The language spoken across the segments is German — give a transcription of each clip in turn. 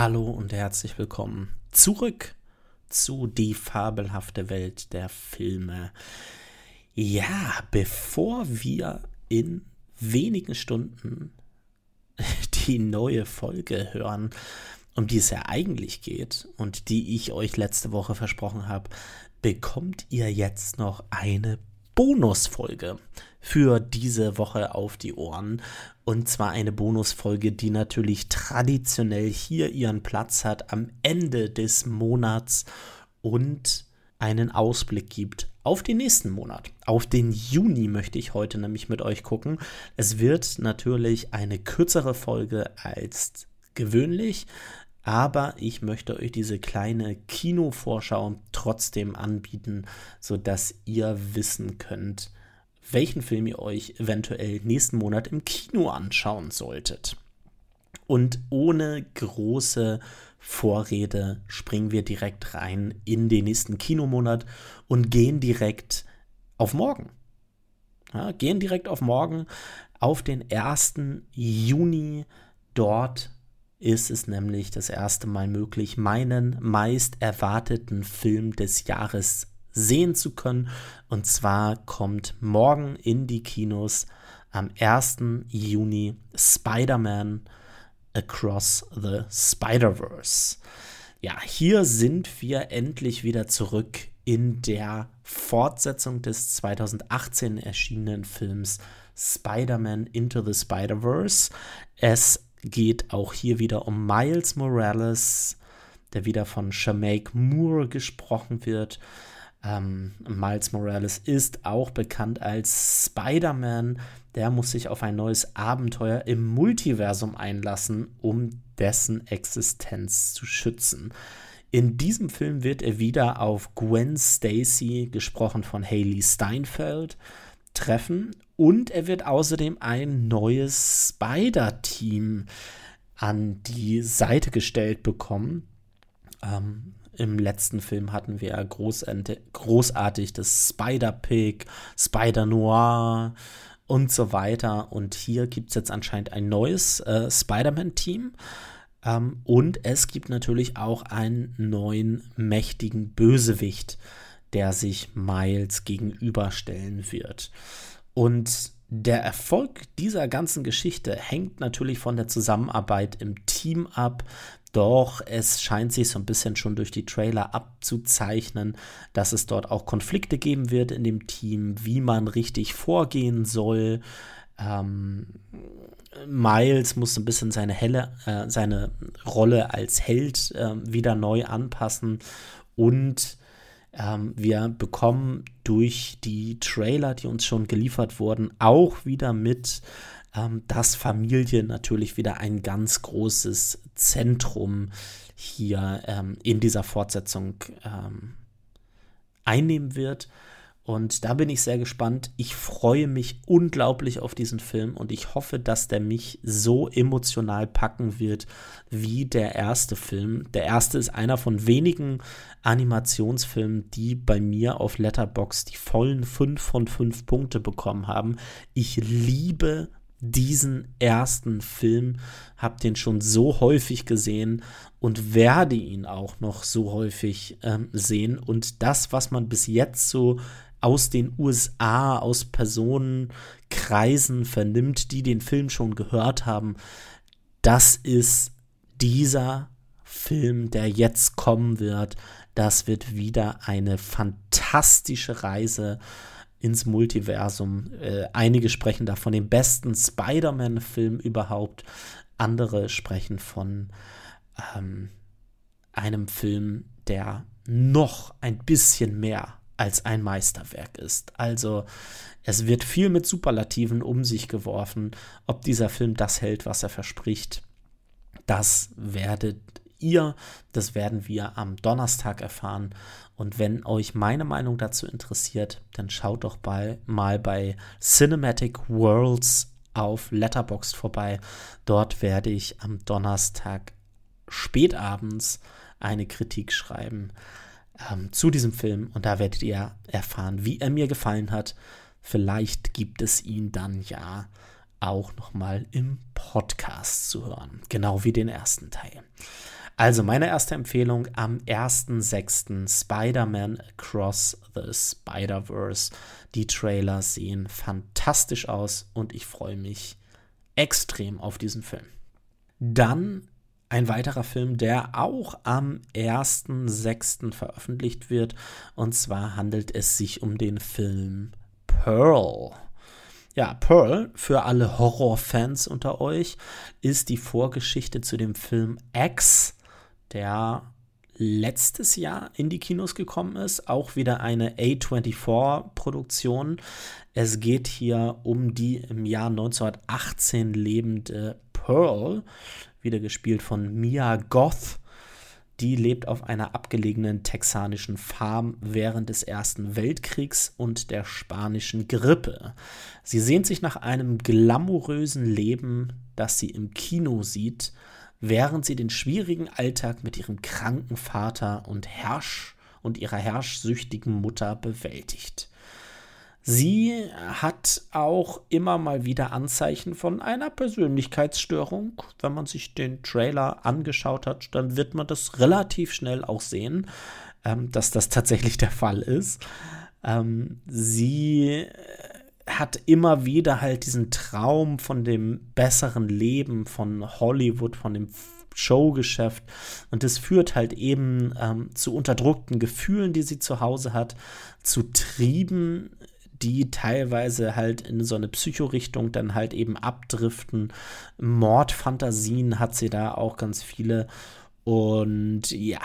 Hallo und herzlich willkommen zurück zu Die fabelhafte Welt der Filme. Ja, bevor wir in wenigen Stunden die neue Folge hören, um die es ja eigentlich geht und die ich euch letzte Woche versprochen habe, bekommt ihr jetzt noch eine Bonusfolge für diese Woche auf die Ohren. Und zwar eine Bonusfolge, die natürlich traditionell hier ihren Platz hat am Ende des Monats und einen Ausblick gibt auf den nächsten Monat. Auf den Juni möchte ich heute nämlich mit euch gucken. Es wird natürlich eine kürzere Folge als gewöhnlich, aber ich möchte euch diese kleine Kinovorschau trotzdem anbieten, sodass ihr wissen könnt, welchen Film ihr euch eventuell nächsten Monat im Kino anschauen solltet. Und ohne große Vorrede springen wir direkt rein in den nächsten Kinomonat und gehen direkt auf morgen. Ja, gehen direkt auf morgen, auf den 1. Juni. Dort ist es nämlich das erste Mal möglich, meinen meist erwarteten Film des Jahres sehen zu können. Und zwar kommt morgen in die Kinos am 1. Juni Spider-Man Across the Spider-Verse. Ja, hier sind wir endlich wieder zurück in der Fortsetzung des 2018 erschienenen Films Spider-Man Into the Spider-Verse. Es geht auch hier wieder um Miles Morales, der wieder von Shamaik Moore gesprochen wird. Ähm, Miles Morales ist auch bekannt als Spider-Man. Der muss sich auf ein neues Abenteuer im Multiversum einlassen, um dessen Existenz zu schützen. In diesem Film wird er wieder auf Gwen Stacy, gesprochen von Haley Steinfeld, treffen und er wird außerdem ein neues Spider-Team an die Seite gestellt bekommen. Ähm, im letzten Film hatten wir großartig das Spider-Pig, Spider-Noir und so weiter. Und hier gibt es jetzt anscheinend ein neues äh, Spider-Man-Team. Ähm, und es gibt natürlich auch einen neuen mächtigen Bösewicht, der sich Miles gegenüberstellen wird. Und der Erfolg dieser ganzen Geschichte hängt natürlich von der Zusammenarbeit im Team ab. Doch es scheint sich so ein bisschen schon durch die Trailer abzuzeichnen, dass es dort auch Konflikte geben wird in dem Team, wie man richtig vorgehen soll. Ähm, Miles muss ein bisschen seine, helle, äh, seine Rolle als Held äh, wieder neu anpassen und ähm, wir bekommen durch die Trailer, die uns schon geliefert wurden, auch wieder mit, ähm, dass Familie natürlich wieder ein ganz großes Zentrum hier ähm, in dieser Fortsetzung ähm, einnehmen wird. Und da bin ich sehr gespannt. Ich freue mich unglaublich auf diesen Film und ich hoffe, dass der mich so emotional packen wird wie der erste Film. Der erste ist einer von wenigen Animationsfilmen, die bei mir auf Letterbox die vollen 5 von 5 Punkte bekommen haben. Ich liebe diesen ersten Film, habe den schon so häufig gesehen und werde ihn auch noch so häufig ähm, sehen. Und das, was man bis jetzt so aus den USA, aus Personenkreisen vernimmt, die den Film schon gehört haben, das ist dieser Film, der jetzt kommen wird. Das wird wieder eine fantastische Reise ins Multiversum. Äh, einige sprechen da von dem besten Spider-Man-Film überhaupt. Andere sprechen von ähm, einem Film, der noch ein bisschen mehr als ein Meisterwerk ist. Also es wird viel mit Superlativen um sich geworfen. Ob dieser Film das hält, was er verspricht, das werdet ihr, das werden wir am Donnerstag erfahren. Und wenn euch meine Meinung dazu interessiert, dann schaut doch bei, mal bei Cinematic Worlds auf Letterboxd vorbei. Dort werde ich am Donnerstag spätabends eine Kritik schreiben ähm, zu diesem Film und da werdet ihr erfahren, wie er mir gefallen hat. Vielleicht gibt es ihn dann ja auch noch mal im Podcast zu hören, genau wie den ersten Teil. Also meine erste Empfehlung am 1.6. Spider-Man Across the Spider-Verse. Die Trailer sehen fantastisch aus und ich freue mich extrem auf diesen Film. Dann ein weiterer Film, der auch am 1.6. veröffentlicht wird. Und zwar handelt es sich um den Film Pearl. Ja, Pearl, für alle Horrorfans unter euch, ist die Vorgeschichte zu dem Film X der letztes Jahr in die Kinos gekommen ist. Auch wieder eine A24-Produktion. Es geht hier um die im Jahr 1918 lebende Pearl, wieder gespielt von Mia Goth. Die lebt auf einer abgelegenen texanischen Farm während des Ersten Weltkriegs und der spanischen Grippe. Sie sehnt sich nach einem glamourösen Leben, das sie im Kino sieht während sie den schwierigen Alltag mit ihrem kranken Vater und Herrsch und ihrer herrschsüchtigen Mutter bewältigt. Sie hat auch immer mal wieder Anzeichen von einer Persönlichkeitsstörung. Wenn man sich den Trailer angeschaut hat, dann wird man das relativ schnell auch sehen, ähm, dass das tatsächlich der Fall ist. Ähm, sie hat immer wieder halt diesen Traum von dem besseren Leben, von Hollywood, von dem Showgeschäft. Und das führt halt eben ähm, zu unterdrückten Gefühlen, die sie zu Hause hat, zu Trieben, die teilweise halt in so eine Psychorichtung dann halt eben abdriften. Mordfantasien hat sie da auch ganz viele. Und ja,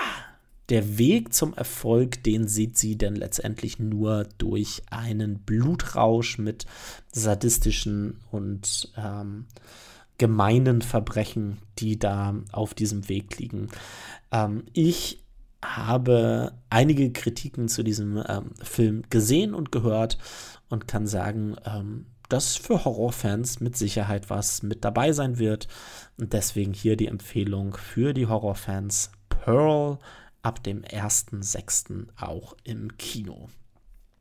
der Weg zum Erfolg, den sieht sie denn letztendlich nur durch einen Blutrausch mit sadistischen und ähm, gemeinen Verbrechen, die da auf diesem Weg liegen. Ähm, ich habe einige Kritiken zu diesem ähm, Film gesehen und gehört und kann sagen, ähm, dass für Horrorfans mit Sicherheit was mit dabei sein wird. Und deswegen hier die Empfehlung für die Horrorfans Pearl ab dem 1.6. auch im Kino.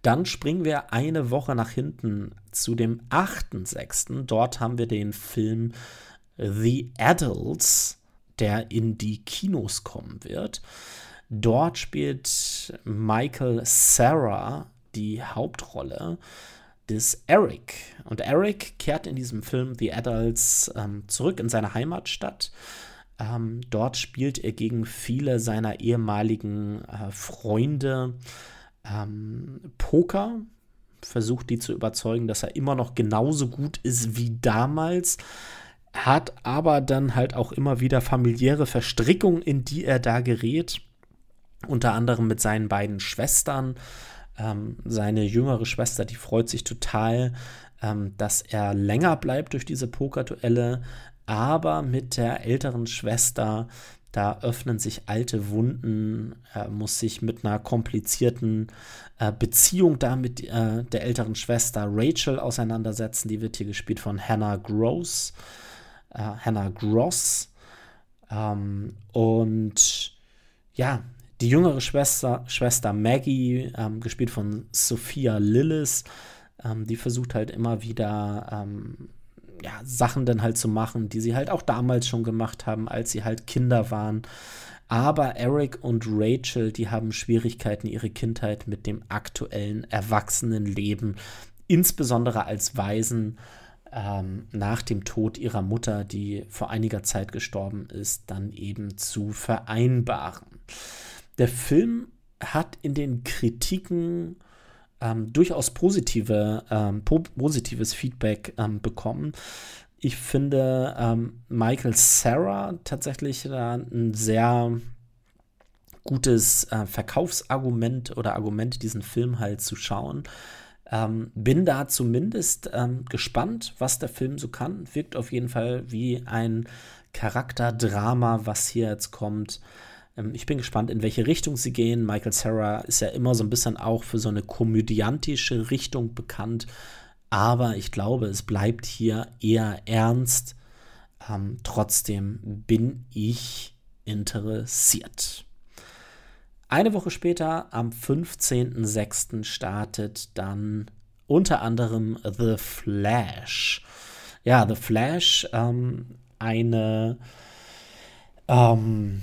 Dann springen wir eine Woche nach hinten zu dem 8.6. Dort haben wir den Film The Adults, der in die Kinos kommen wird. Dort spielt Michael Sarah die Hauptrolle des Eric. Und Eric kehrt in diesem Film The Adults ähm, zurück in seine Heimatstadt ähm, dort spielt er gegen viele seiner ehemaligen äh, Freunde ähm, Poker, versucht die zu überzeugen, dass er immer noch genauso gut ist wie damals, hat aber dann halt auch immer wieder familiäre Verstrickungen, in die er da gerät, unter anderem mit seinen beiden Schwestern. Ähm, seine jüngere Schwester, die freut sich total, ähm, dass er länger bleibt durch diese Pokerduelle aber mit der älteren Schwester, da öffnen sich alte Wunden, er muss sich mit einer komplizierten äh, Beziehung da mit äh, der älteren Schwester Rachel auseinandersetzen. Die wird hier gespielt von Hannah Gross. Äh, Hannah Gross. Ähm, und ja, die jüngere Schwester, Schwester Maggie, ähm, gespielt von Sophia Lillis, ähm, die versucht halt immer wieder ähm, ja, Sachen dann halt zu machen, die sie halt auch damals schon gemacht haben, als sie halt Kinder waren. Aber Eric und Rachel, die haben Schwierigkeiten, ihre Kindheit mit dem aktuellen Erwachsenenleben, insbesondere als Waisen, ähm, nach dem Tod ihrer Mutter, die vor einiger Zeit gestorben ist, dann eben zu vereinbaren. Der Film hat in den Kritiken ähm, durchaus positive, ähm, po positives Feedback ähm, bekommen. Ich finde ähm, Michael Sarah tatsächlich ein sehr gutes äh, Verkaufsargument oder Argument, diesen Film halt zu schauen. Ähm, bin da zumindest ähm, gespannt, was der Film so kann. Wirkt auf jeden Fall wie ein Charakterdrama, was hier jetzt kommt. Ähm, ich bin gespannt, in welche Richtung sie gehen. Michael Sarah ist ja immer so ein bisschen auch für so eine komödiantische Richtung bekannt. Aber ich glaube, es bleibt hier eher ernst. Ähm, trotzdem bin ich interessiert. Eine Woche später, am 15.06., startet dann unter anderem The Flash. Ja, The Flash, ähm, eine ähm,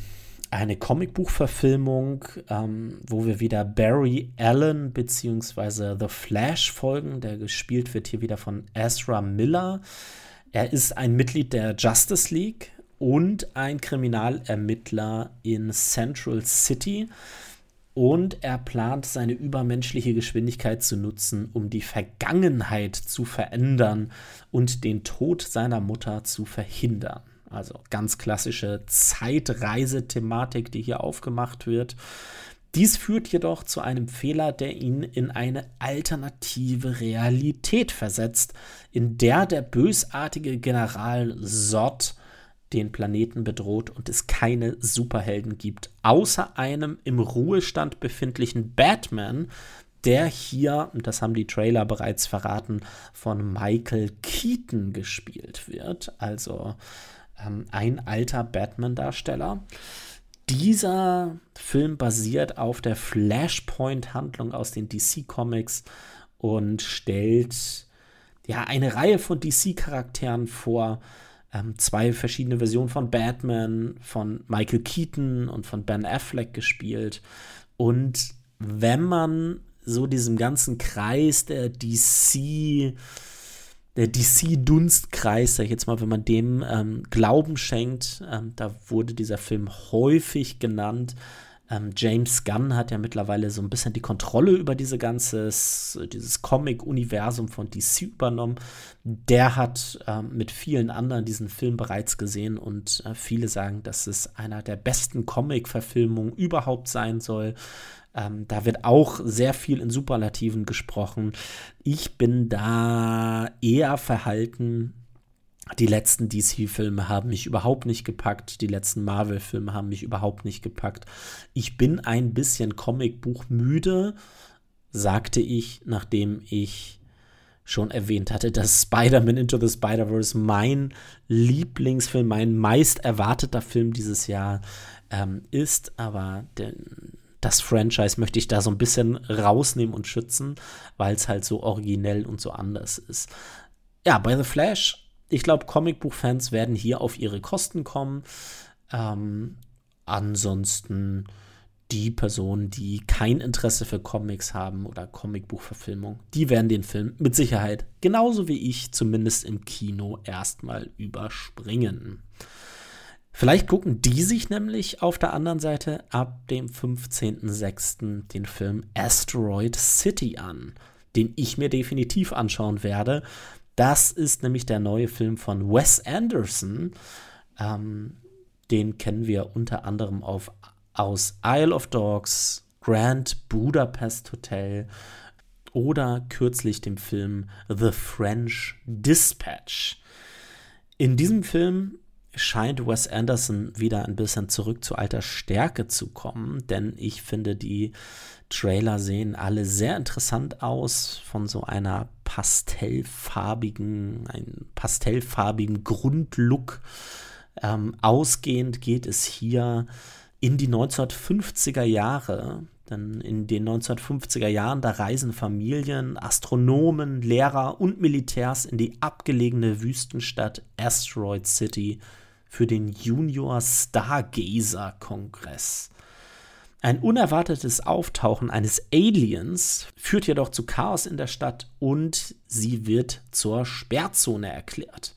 eine Comicbuchverfilmung, ähm, wo wir wieder Barry Allen bzw. The Flash folgen. Der gespielt wird hier wieder von Ezra Miller. Er ist ein Mitglied der Justice League und ein Kriminalermittler in Central City. Und er plant, seine übermenschliche Geschwindigkeit zu nutzen, um die Vergangenheit zu verändern und den Tod seiner Mutter zu verhindern. Also ganz klassische Zeitreisethematik, die hier aufgemacht wird. Dies führt jedoch zu einem Fehler, der ihn in eine alternative Realität versetzt, in der der bösartige General Zod den Planeten bedroht und es keine Superhelden gibt, außer einem im Ruhestand befindlichen Batman, der hier, das haben die Trailer bereits verraten, von Michael Keaton gespielt wird. Also ähm, ein alter Batman-Darsteller. Dieser Film basiert auf der Flashpoint-Handlung aus den DC-Comics und stellt ja eine Reihe von DC-Charakteren vor. Ähm, zwei verschiedene Versionen von Batman, von Michael Keaton und von Ben Affleck gespielt. Und wenn man so diesem ganzen Kreis der DC der DC-Dunstkreis, sag ich jetzt mal, wenn man dem ähm, Glauben schenkt, ähm, da wurde dieser Film häufig genannt. Ähm, James Gunn hat ja mittlerweile so ein bisschen die Kontrolle über diese ganzes, dieses Comic-Universum von DC übernommen. Der hat ähm, mit vielen anderen diesen Film bereits gesehen und äh, viele sagen, dass es einer der besten Comic-Verfilmungen überhaupt sein soll. Ähm, da wird auch sehr viel in Superlativen gesprochen. Ich bin da eher verhalten. Die letzten DC-Filme haben mich überhaupt nicht gepackt. Die letzten Marvel-Filme haben mich überhaupt nicht gepackt. Ich bin ein bisschen Comicbuch müde, sagte ich, nachdem ich schon erwähnt hatte, dass Spider-Man Into the Spider-Verse mein Lieblingsfilm, mein meist erwarteter Film dieses Jahr ähm, ist. Aber den, das Franchise möchte ich da so ein bisschen rausnehmen und schützen, weil es halt so originell und so anders ist. Ja, bei The Flash, ich glaube, Comicbuchfans werden hier auf ihre Kosten kommen. Ähm, ansonsten die Personen, die kein Interesse für Comics haben oder Comicbuchverfilmung, die werden den Film mit Sicherheit, genauso wie ich, zumindest im Kino erstmal überspringen. Vielleicht gucken die sich nämlich auf der anderen Seite ab dem 15.06. den Film Asteroid City an, den ich mir definitiv anschauen werde. Das ist nämlich der neue Film von Wes Anderson. Ähm, den kennen wir unter anderem auf, aus Isle of Dogs, Grand Budapest Hotel oder kürzlich dem Film The French Dispatch. In diesem Film scheint Wes Anderson wieder ein bisschen zurück zu alter Stärke zu kommen, denn ich finde, die Trailer sehen alle sehr interessant aus, von so einer pastellfarbigen, einem pastellfarbigen Grundlook. Ähm, ausgehend geht es hier in die 1950er Jahre, denn in den 1950er Jahren, da reisen Familien, Astronomen, Lehrer und Militärs in die abgelegene Wüstenstadt Asteroid City für den Junior Stargazer Kongress. Ein unerwartetes Auftauchen eines Aliens führt jedoch zu Chaos in der Stadt und sie wird zur Sperrzone erklärt.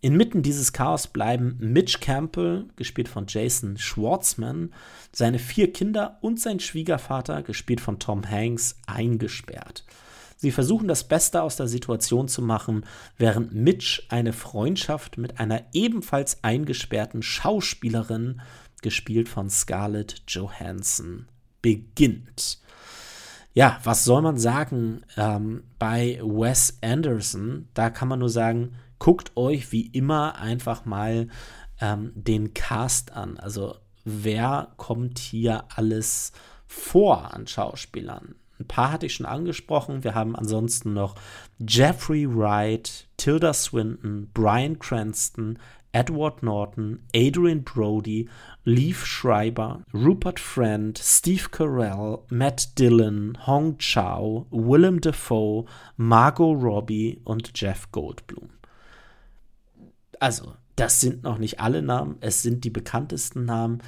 Inmitten dieses Chaos bleiben Mitch Campbell, gespielt von Jason Schwartzman, seine vier Kinder und sein Schwiegervater, gespielt von Tom Hanks, eingesperrt. Sie versuchen das Beste aus der Situation zu machen, während Mitch eine Freundschaft mit einer ebenfalls eingesperrten Schauspielerin, gespielt von Scarlett Johansson, beginnt. Ja, was soll man sagen ähm, bei Wes Anderson? Da kann man nur sagen, guckt euch wie immer einfach mal ähm, den Cast an. Also wer kommt hier alles vor an Schauspielern? Ein paar hatte ich schon angesprochen. Wir haben ansonsten noch Jeffrey Wright, Tilda Swinton, Brian Cranston, Edward Norton, Adrian Brody, Leaf Schreiber, Rupert Friend, Steve Carell, Matt Dillon, Hong Chow, Willem Dafoe, Margot Robbie und Jeff Goldblum. Also, das sind noch nicht alle Namen, es sind die bekanntesten Namen.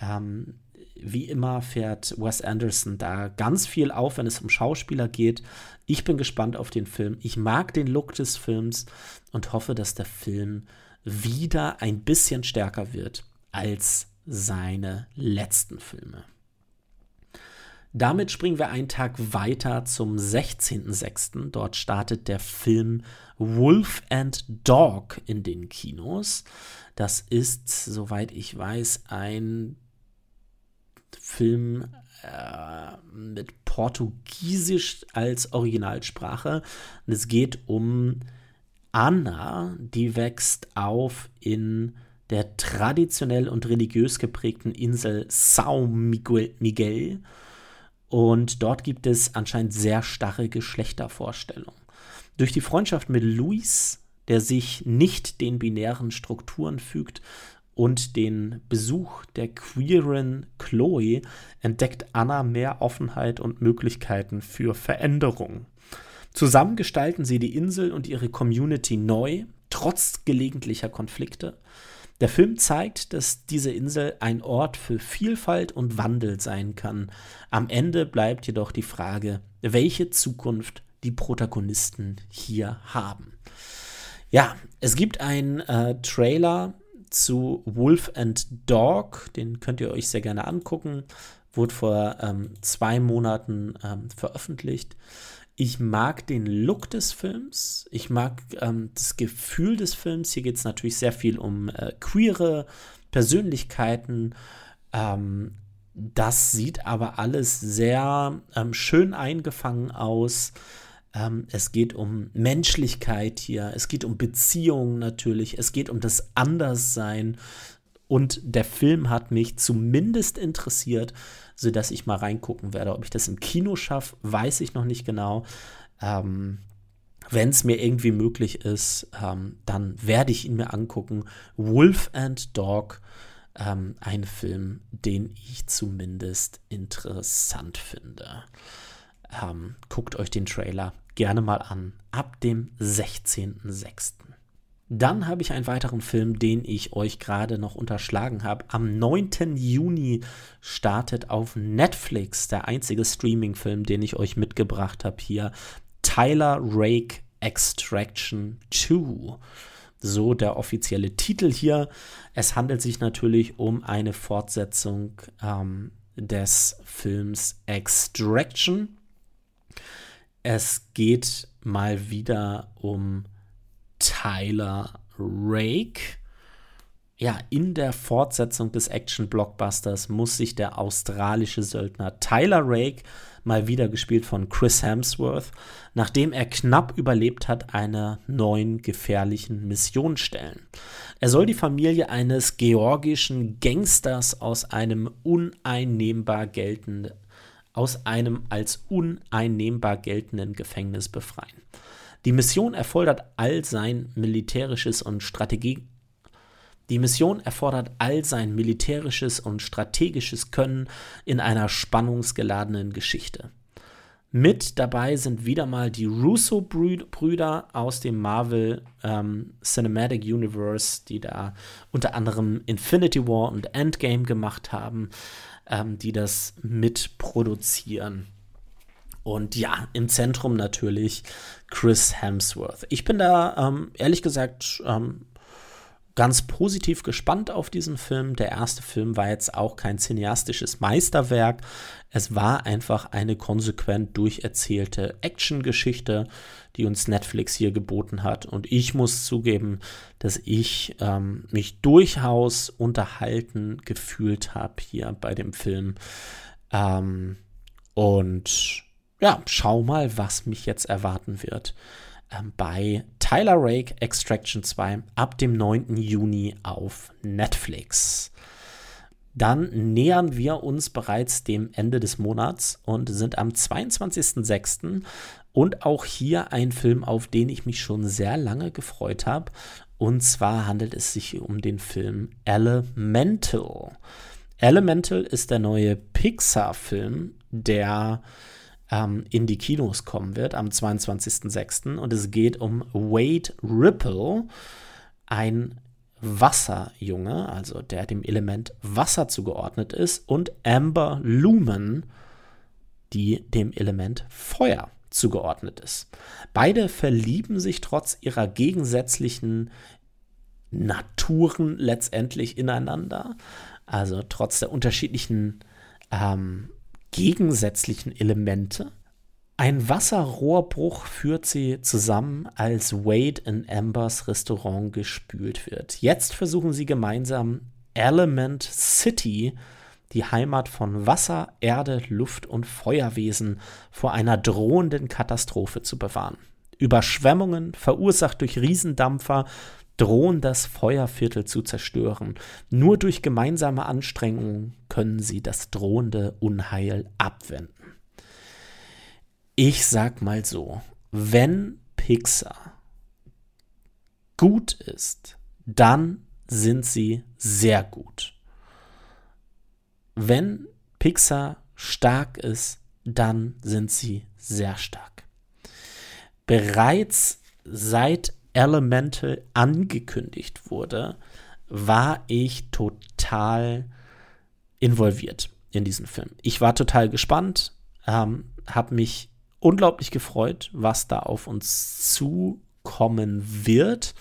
Ähm, wie immer fährt Wes Anderson da ganz viel auf, wenn es um Schauspieler geht. Ich bin gespannt auf den Film. Ich mag den Look des Films und hoffe, dass der Film wieder ein bisschen stärker wird als seine letzten Filme. Damit springen wir einen Tag weiter zum 16.06. Dort startet der Film Wolf and Dog in den Kinos. Das ist, soweit ich weiß, ein Film äh, mit Portugiesisch als Originalsprache. Und es geht um Anna, die wächst auf in der traditionell und religiös geprägten Insel São Miguel. Und dort gibt es anscheinend sehr starre Geschlechtervorstellungen. Durch die Freundschaft mit Luis, der sich nicht den binären Strukturen fügt, und den Besuch der queeren Chloe entdeckt Anna mehr Offenheit und Möglichkeiten für Veränderung. Zusammen gestalten sie die Insel und ihre Community neu, trotz gelegentlicher Konflikte. Der Film zeigt, dass diese Insel ein Ort für Vielfalt und Wandel sein kann. Am Ende bleibt jedoch die Frage, welche Zukunft die Protagonisten hier haben. Ja, es gibt einen äh, Trailer zu Wolf and Dog, den könnt ihr euch sehr gerne angucken. Wurde vor ähm, zwei Monaten ähm, veröffentlicht. Ich mag den Look des Films. Ich mag ähm, das Gefühl des Films. Hier geht es natürlich sehr viel um äh, queere Persönlichkeiten. Ähm, das sieht aber alles sehr ähm, schön eingefangen aus. Ähm, es geht um Menschlichkeit hier, es geht um Beziehungen natürlich, es geht um das Anderssein. Und der Film hat mich zumindest interessiert, sodass ich mal reingucken werde. Ob ich das im Kino schaffe, weiß ich noch nicht genau. Ähm, Wenn es mir irgendwie möglich ist, ähm, dann werde ich ihn mir angucken. Wolf and Dog, ähm, ein Film, den ich zumindest interessant finde. Ähm, guckt euch den Trailer gerne mal an. Ab dem 16.06. Dann habe ich einen weiteren Film, den ich euch gerade noch unterschlagen habe. Am 9. Juni startet auf Netflix der einzige Streaming-Film, den ich euch mitgebracht habe hier. Tyler Rake Extraction 2. So der offizielle Titel hier. Es handelt sich natürlich um eine Fortsetzung ähm, des Films Extraction. Es geht mal wieder um Tyler Rake. Ja, in der Fortsetzung des Action-Blockbusters muss sich der australische Söldner Tyler Rake, mal wieder gespielt von Chris Hemsworth, nachdem er knapp überlebt hat, einer neuen gefährlichen Mission stellen. Er soll die Familie eines georgischen Gangsters aus einem uneinnehmbar geltenden aus einem als uneinnehmbar geltenden Gefängnis befreien. Die Mission erfordert all sein militärisches und Strategie die Mission erfordert all sein militärisches und strategisches Können in einer spannungsgeladenen Geschichte. Mit dabei sind wieder mal die Russo-Brüder aus dem Marvel ähm, Cinematic Universe, die da unter anderem Infinity War und Endgame gemacht haben ähm, die das mitproduzieren. Und ja, im Zentrum natürlich Chris Hemsworth. Ich bin da ähm, ehrlich gesagt ähm, ganz positiv gespannt auf diesen Film. Der erste Film war jetzt auch kein cineastisches Meisterwerk. Es war einfach eine konsequent durcherzählte Actiongeschichte, die uns Netflix hier geboten hat. Und ich muss zugeben, dass ich ähm, mich durchaus unterhalten gefühlt habe hier bei dem Film. Ähm, und ja, schau mal, was mich jetzt erwarten wird ähm, bei Tyler Rake Extraction 2 ab dem 9. Juni auf Netflix. Dann nähern wir uns bereits dem Ende des Monats und sind am 22.06. Und auch hier ein Film, auf den ich mich schon sehr lange gefreut habe. Und zwar handelt es sich um den Film Elemental. Elemental ist der neue Pixar-Film, der ähm, in die Kinos kommen wird am 22.06. Und es geht um Wade Ripple, ein Wasserjunge, also der dem Element Wasser zugeordnet ist, und Amber Lumen, die dem Element Feuer zugeordnet ist. Beide verlieben sich trotz ihrer gegensätzlichen Naturen letztendlich ineinander, also trotz der unterschiedlichen ähm, gegensätzlichen Elemente. Ein Wasserrohrbruch führt sie zusammen, als Wade in Ambers Restaurant gespült wird. Jetzt versuchen sie gemeinsam Element City, die Heimat von Wasser, Erde, Luft und Feuerwesen, vor einer drohenden Katastrophe zu bewahren. Überschwemmungen, verursacht durch Riesendampfer, drohen das Feuerviertel zu zerstören. Nur durch gemeinsame Anstrengungen können sie das drohende Unheil abwenden. Ich sag mal so, wenn Pixar gut ist, dann sind sie sehr gut. Wenn Pixar stark ist, dann sind sie sehr stark. Bereits seit Elemental angekündigt wurde, war ich total involviert in diesen Film. Ich war total gespannt, ähm, habe mich unglaublich gefreut, was da auf uns zukommen wird.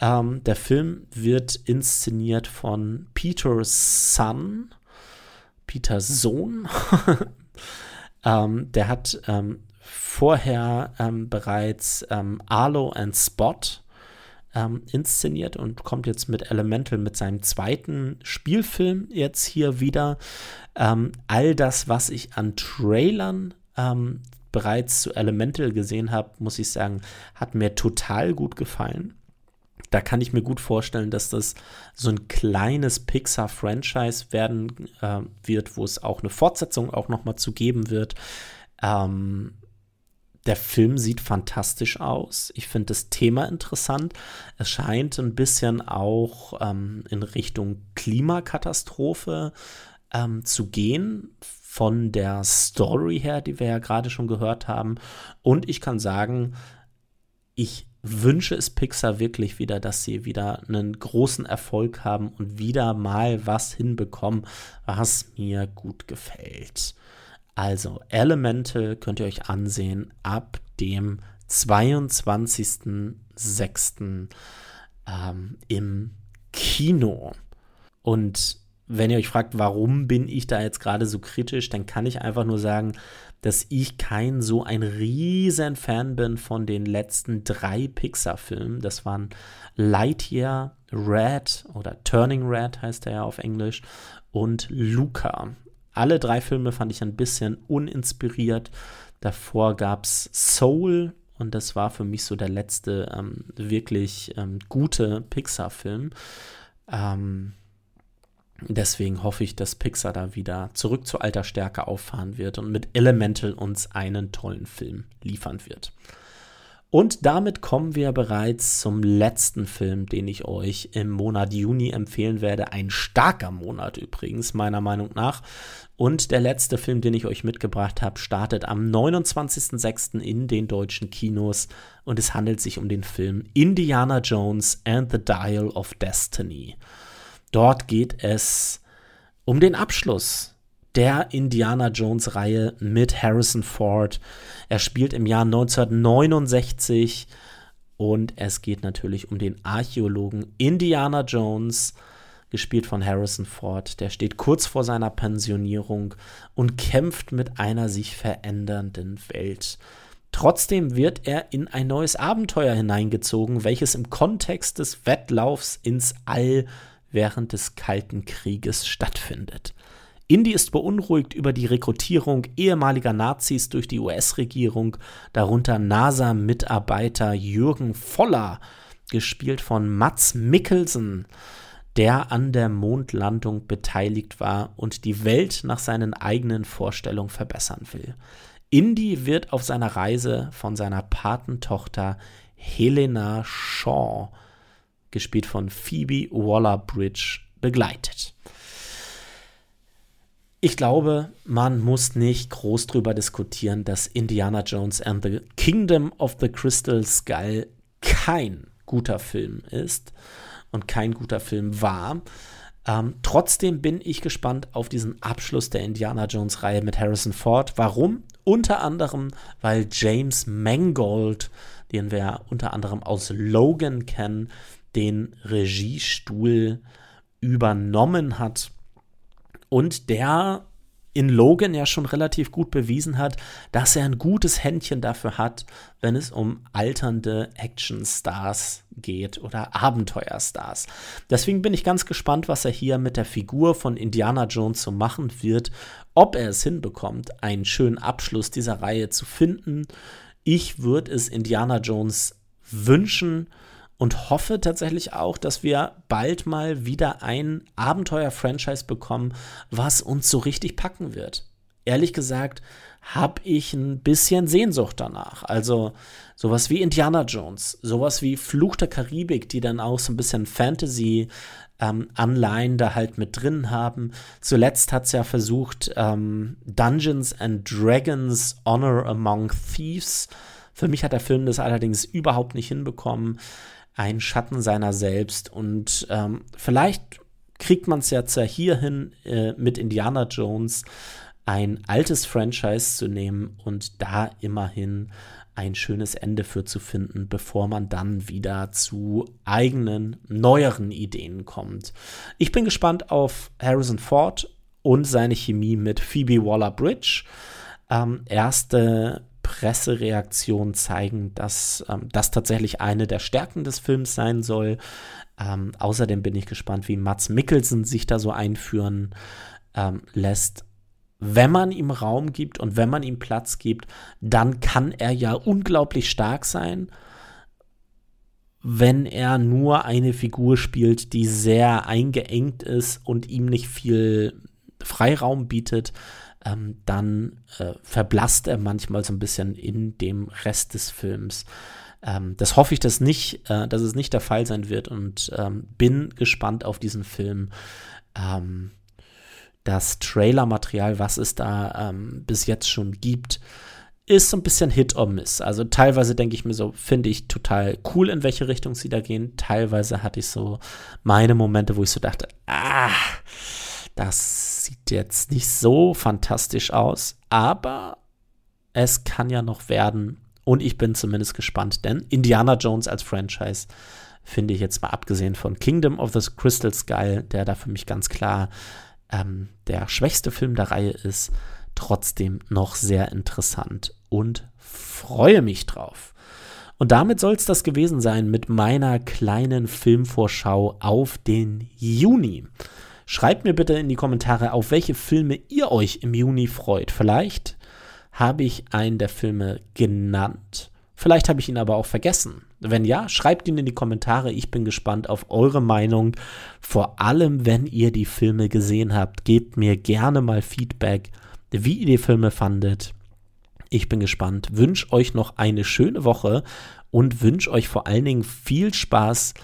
Ähm, der Film wird inszeniert von Peter Son, Peters Sohn. ähm, der hat ähm, vorher ähm, bereits ähm, Arlo and Spot ähm, inszeniert und kommt jetzt mit Elemental mit seinem zweiten Spielfilm jetzt hier wieder. Ähm, all das, was ich an Trailern ähm, bereits zu Elemental gesehen habe, muss ich sagen, hat mir total gut gefallen. Da kann ich mir gut vorstellen, dass das so ein kleines Pixar-Franchise werden äh, wird, wo es auch eine Fortsetzung auch noch mal zu geben wird. Ähm, der Film sieht fantastisch aus. Ich finde das Thema interessant. Es scheint ein bisschen auch ähm, in Richtung Klimakatastrophe ähm, zu gehen, von der Story her, die wir ja gerade schon gehört haben. Und ich kann sagen, ich wünsche es Pixar wirklich wieder, dass sie wieder einen großen Erfolg haben und wieder mal was hinbekommen, was mir gut gefällt. Also Elemental könnt ihr euch ansehen ab dem 22.06. Ähm, im Kino. Und wenn ihr euch fragt, warum bin ich da jetzt gerade so kritisch, dann kann ich einfach nur sagen, dass ich kein so ein riesen Fan bin von den letzten drei Pixar-Filmen. Das waren Lightyear, Red oder Turning Red heißt er ja auf Englisch und Luca. Alle drei Filme fand ich ein bisschen uninspiriert. Davor gab es Soul und das war für mich so der letzte ähm, wirklich ähm, gute Pixar-Film. Ähm, deswegen hoffe ich, dass Pixar da wieder zurück zu alter Stärke auffahren wird und mit Elemental uns einen tollen Film liefern wird. Und damit kommen wir bereits zum letzten Film, den ich euch im Monat Juni empfehlen werde. Ein starker Monat übrigens, meiner Meinung nach. Und der letzte Film, den ich euch mitgebracht habe, startet am 29.06. in den deutschen Kinos. Und es handelt sich um den Film Indiana Jones and the Dial of Destiny. Dort geht es um den Abschluss der Indiana Jones Reihe mit Harrison Ford. Er spielt im Jahr 1969 und es geht natürlich um den Archäologen Indiana Jones, gespielt von Harrison Ford. Der steht kurz vor seiner Pensionierung und kämpft mit einer sich verändernden Welt. Trotzdem wird er in ein neues Abenteuer hineingezogen, welches im Kontext des Wettlaufs ins All während des Kalten Krieges stattfindet. Indy ist beunruhigt über die Rekrutierung ehemaliger Nazis durch die US-Regierung, darunter NASA-Mitarbeiter Jürgen Voller, gespielt von Mats Mikkelsen, der an der Mondlandung beteiligt war und die Welt nach seinen eigenen Vorstellungen verbessern will. Indy wird auf seiner Reise von seiner Patentochter Helena Shaw, gespielt von Phoebe Waller-Bridge, begleitet. Ich glaube, man muss nicht groß drüber diskutieren, dass Indiana Jones and the Kingdom of the Crystal Skull kein guter Film ist. und kein guter Film war. Ähm, trotzdem bin ich gespannt auf diesen Abschluss der Indiana Jones-Reihe mit Harrison Ford. Warum? Unter anderem, weil James Mangold, den wir unter anderem aus Logan kennen, den Regiestuhl übernommen hat. Und der in Logan ja schon relativ gut bewiesen hat, dass er ein gutes Händchen dafür hat, wenn es um alternde Actionstars geht oder Abenteuerstars. Deswegen bin ich ganz gespannt, was er hier mit der Figur von Indiana Jones so machen wird, ob er es hinbekommt, einen schönen Abschluss dieser Reihe zu finden. Ich würde es Indiana Jones wünschen und hoffe tatsächlich auch, dass wir bald mal wieder ein Abenteuer-Franchise bekommen, was uns so richtig packen wird. Ehrlich gesagt, habe ich ein bisschen Sehnsucht danach. Also sowas wie Indiana Jones, sowas wie Fluch der Karibik, die dann auch so ein bisschen Fantasy ähm, Anleihen da halt mit drin haben. Zuletzt hat es ja versucht, ähm, Dungeons and Dragons Honor Among Thieves. Für mich hat der Film das allerdings überhaupt nicht hinbekommen ein Schatten seiner selbst. Und ähm, vielleicht kriegt man es ja hierhin äh, mit Indiana Jones ein altes Franchise zu nehmen und da immerhin ein schönes Ende für zu finden, bevor man dann wieder zu eigenen, neueren Ideen kommt. Ich bin gespannt auf Harrison Ford und seine Chemie mit Phoebe Waller-Bridge. Ähm, erste Pressereaktionen zeigen, dass ähm, das tatsächlich eine der Stärken des Films sein soll. Ähm, außerdem bin ich gespannt, wie Mats Mikkelsen sich da so einführen ähm, lässt. Wenn man ihm Raum gibt und wenn man ihm Platz gibt, dann kann er ja unglaublich stark sein. Wenn er nur eine Figur spielt, die sehr eingeengt ist und ihm nicht viel Freiraum bietet, ähm, dann äh, verblasst er manchmal so ein bisschen in dem Rest des Films. Ähm, das hoffe ich, dass, nicht, äh, dass es nicht der Fall sein wird und ähm, bin gespannt auf diesen Film. Ähm, das Trailer-Material, was es da ähm, bis jetzt schon gibt, ist so ein bisschen Hit or Miss. Also teilweise denke ich mir so, finde ich total cool, in welche Richtung sie da gehen. Teilweise hatte ich so meine Momente, wo ich so dachte, ah, das sieht jetzt nicht so fantastisch aus, aber es kann ja noch werden. Und ich bin zumindest gespannt, denn Indiana Jones als Franchise finde ich jetzt mal abgesehen von Kingdom of the Crystal Skull, der da für mich ganz klar ähm, der schwächste Film der Reihe ist, trotzdem noch sehr interessant und freue mich drauf. Und damit soll es das gewesen sein mit meiner kleinen Filmvorschau auf den Juni. Schreibt mir bitte in die Kommentare, auf welche Filme ihr euch im Juni freut. Vielleicht habe ich einen der Filme genannt. Vielleicht habe ich ihn aber auch vergessen. Wenn ja, schreibt ihn in die Kommentare. Ich bin gespannt auf eure Meinung. Vor allem, wenn ihr die Filme gesehen habt, gebt mir gerne mal Feedback, wie ihr die Filme fandet. Ich bin gespannt. Wünsche euch noch eine schöne Woche und wünsche euch vor allen Dingen viel Spaß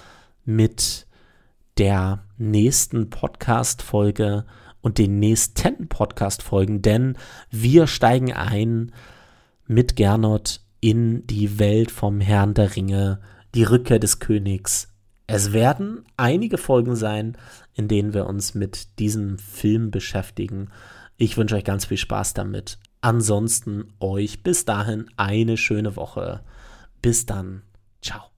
mit der nächsten Podcast-Folge und den nächsten Podcast-Folgen, denn wir steigen ein mit Gernot in die Welt vom Herrn der Ringe, die Rückkehr des Königs. Es werden einige Folgen sein, in denen wir uns mit diesem Film beschäftigen. Ich wünsche euch ganz viel Spaß damit. Ansonsten euch bis dahin eine schöne Woche. Bis dann. Ciao.